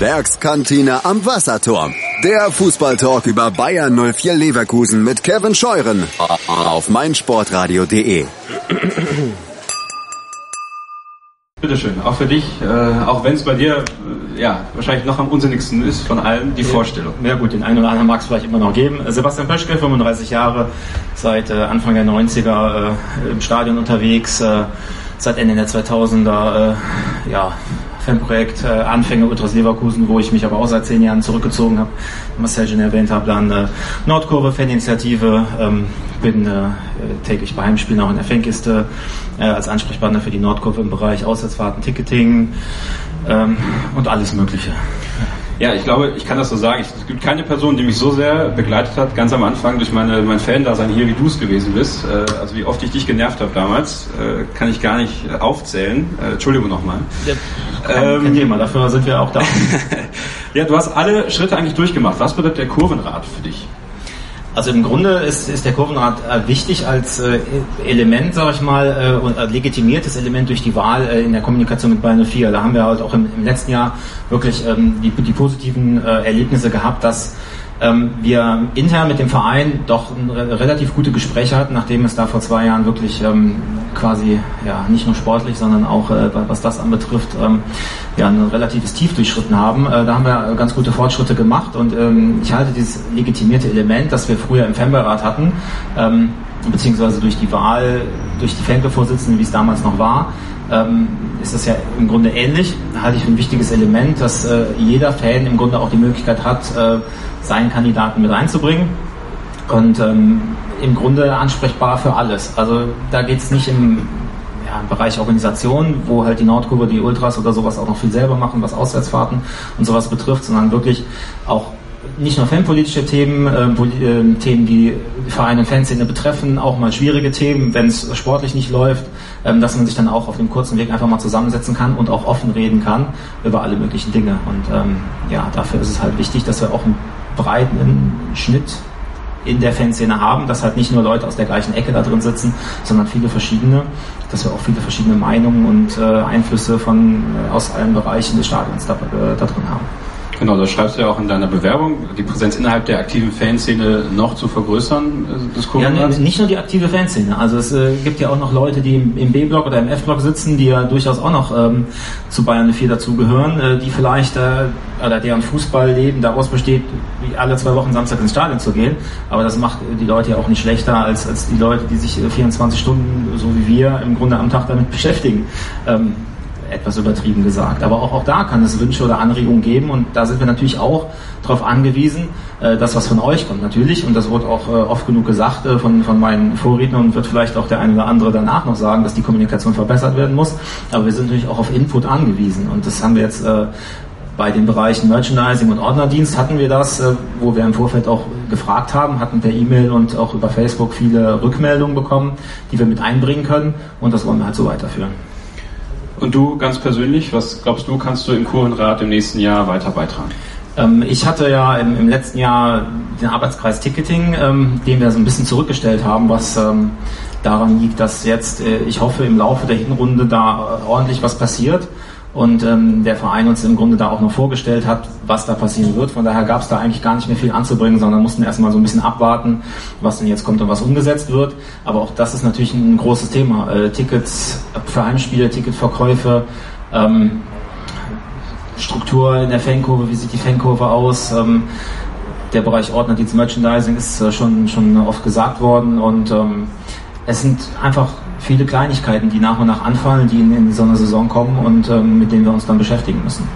Werkskantine am Wasserturm. Der Fußballtalk über Bayern 04 Leverkusen mit Kevin Scheuren auf meinsportradio.de. Bitteschön, auch für dich, äh, auch wenn es bei dir äh, ja wahrscheinlich noch am unsinnigsten ist von allen, die ja. Vorstellung. Ja gut, den einen oder anderen mag es vielleicht immer noch geben. Sebastian Pöschke, 35 Jahre, seit äh, Anfang der 90er äh, im Stadion unterwegs, äh, seit Ende der 2000er, äh, ja, Fanprojekt äh, Anfänge Ultras Leverkusen, wo ich mich aber auch seit zehn Jahren zurückgezogen habe. Marcel schon erwähnt habe, dann äh, Nordkurve Faninitiative, ähm, bin äh, täglich bei Heimspielen auch in der Fankiste äh, als Ansprechpartner für die Nordkurve im Bereich Auswärtsfahrten, Ticketing ähm, und alles Mögliche. Ja, ich glaube, ich kann das so sagen. Es gibt keine Person, die mich so sehr begleitet hat, ganz am Anfang durch meine, mein Fan-Dasein hier, wie du es gewesen bist. Äh, also wie oft ich dich genervt habe damals, äh, kann ich gar nicht aufzählen. Äh, Entschuldigung nochmal. Ja, kein, kein Thema, dafür sind wir auch da. ja, du hast alle Schritte eigentlich durchgemacht. Was bedeutet der Kurvenrad für dich? Also im Grunde ist, ist der Kurvenrad äh, wichtig als äh, Element, sage ich mal, äh, und äh, legitimiertes Element durch die Wahl äh, in der Kommunikation mit Bayern 04. Da haben wir halt auch im, im letzten Jahr wirklich ähm, die, die positiven äh, Erlebnisse gehabt, dass ähm, wir intern mit dem Verein doch relativ gute Gespräche hatten, nachdem es da vor zwei Jahren wirklich ähm, quasi ja nicht nur sportlich, sondern auch äh, was das anbetrifft, ähm, ja ein relatives Tief durchschritten haben. Äh, da haben wir ganz gute Fortschritte gemacht und ähm, ich halte dieses legitimierte Element, das wir früher im Fanbeirat hatten, ähm, beziehungsweise durch die Wahl, durch die Fanke-Vorsitzenden, wie es damals noch war, ähm, ist das ja im Grunde ähnlich. Halte ich für ein wichtiges Element, dass äh, jeder Fan im Grunde auch die Möglichkeit hat, äh, seinen Kandidaten mit einzubringen. Und ähm, im Grunde ansprechbar für alles. Also da geht es nicht im, ja, im Bereich Organisation, wo halt die Nordkurve, die Ultras oder sowas auch noch viel selber machen, was Auswärtsfahrten und sowas betrifft, sondern wirklich auch nicht nur fanpolitische Themen, äh, äh, Themen, die Vereine und Fanszene betreffen, auch mal schwierige Themen, wenn es sportlich nicht läuft, ähm, dass man sich dann auch auf dem kurzen Weg einfach mal zusammensetzen kann und auch offen reden kann über alle möglichen Dinge. Und ähm, ja, dafür ist es halt wichtig, dass wir auch einen breiten Schnitt in der Fanszene haben, dass halt nicht nur Leute aus der gleichen Ecke da drin sitzen, sondern viele verschiedene, dass wir auch viele verschiedene Meinungen und äh, Einflüsse von äh, aus allen Bereichen des Stadions da, äh, da drin haben. Genau, das schreibst du ja auch in deiner Bewerbung, die Präsenz innerhalb der aktiven Fanszene noch zu vergrößern, äh, des Ja, nicht nur die aktive Fanszene. Also es äh, gibt ja auch noch Leute, die im, im B-Block oder im F-Block sitzen, die ja durchaus auch noch ähm, zu Bayern 4 dazugehören, äh, die vielleicht, äh, oder deren Fußballleben daraus besteht, wie alle zwei Wochen Samstag ins Stadion zu gehen. Aber das macht die Leute ja auch nicht schlechter als, als die Leute, die sich 24 Stunden, so wie wir, im Grunde am Tag damit beschäftigen. Ähm, etwas übertrieben gesagt. Aber auch, auch da kann es Wünsche oder Anregungen geben und da sind wir natürlich auch darauf angewiesen, äh, das, was von euch kommt, natürlich. Und das wurde auch äh, oft genug gesagt äh, von, von meinen Vorrednern und wird vielleicht auch der eine oder andere danach noch sagen, dass die Kommunikation verbessert werden muss. Aber wir sind natürlich auch auf Input angewiesen und das haben wir jetzt äh, bei den Bereichen Merchandising und Ordnerdienst hatten wir das, äh, wo wir im Vorfeld auch gefragt haben, hatten per E-Mail und auch über Facebook viele Rückmeldungen bekommen, die wir mit einbringen können und das wollen wir halt so weiterführen. Und du ganz persönlich, was glaubst du, kannst du im Kurvenrat im nächsten Jahr weiter beitragen? Ähm, ich hatte ja im, im, letzten Jahr den Arbeitskreis Ticketing, ähm, den wir so ein bisschen zurückgestellt haben, was ähm, daran liegt, dass jetzt, äh, ich hoffe, im Laufe der Hinrunde da äh, ordentlich was passiert und ähm, der Verein uns im Grunde da auch noch vorgestellt hat, was da passieren wird. Von daher gab es da eigentlich gar nicht mehr viel anzubringen, sondern mussten erstmal so ein bisschen abwarten, was denn jetzt kommt und was umgesetzt wird. Aber auch das ist natürlich ein großes Thema. Äh, Tickets für Heimspiele, Ticketverkäufe, ähm, Struktur in der Fankurve, wie sieht die Fankurve aus? Ähm, der Bereich Ordnerdienst Merchandising ist äh, schon, schon oft gesagt worden und ähm, es sind einfach viele Kleinigkeiten, die nach und nach anfallen, die in, in so eine Saison kommen und ähm, mit denen wir uns dann beschäftigen müssen.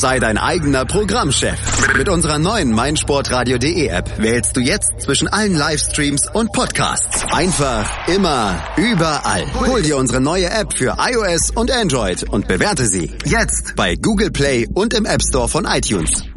Sei dein eigener Programmchef. Mit unserer neuen meinsportradio.de App wählst du jetzt zwischen allen Livestreams und Podcasts. Einfach, immer, überall. Hol dir unsere neue App für iOS und Android und bewerte sie jetzt bei Google Play und im App Store von iTunes.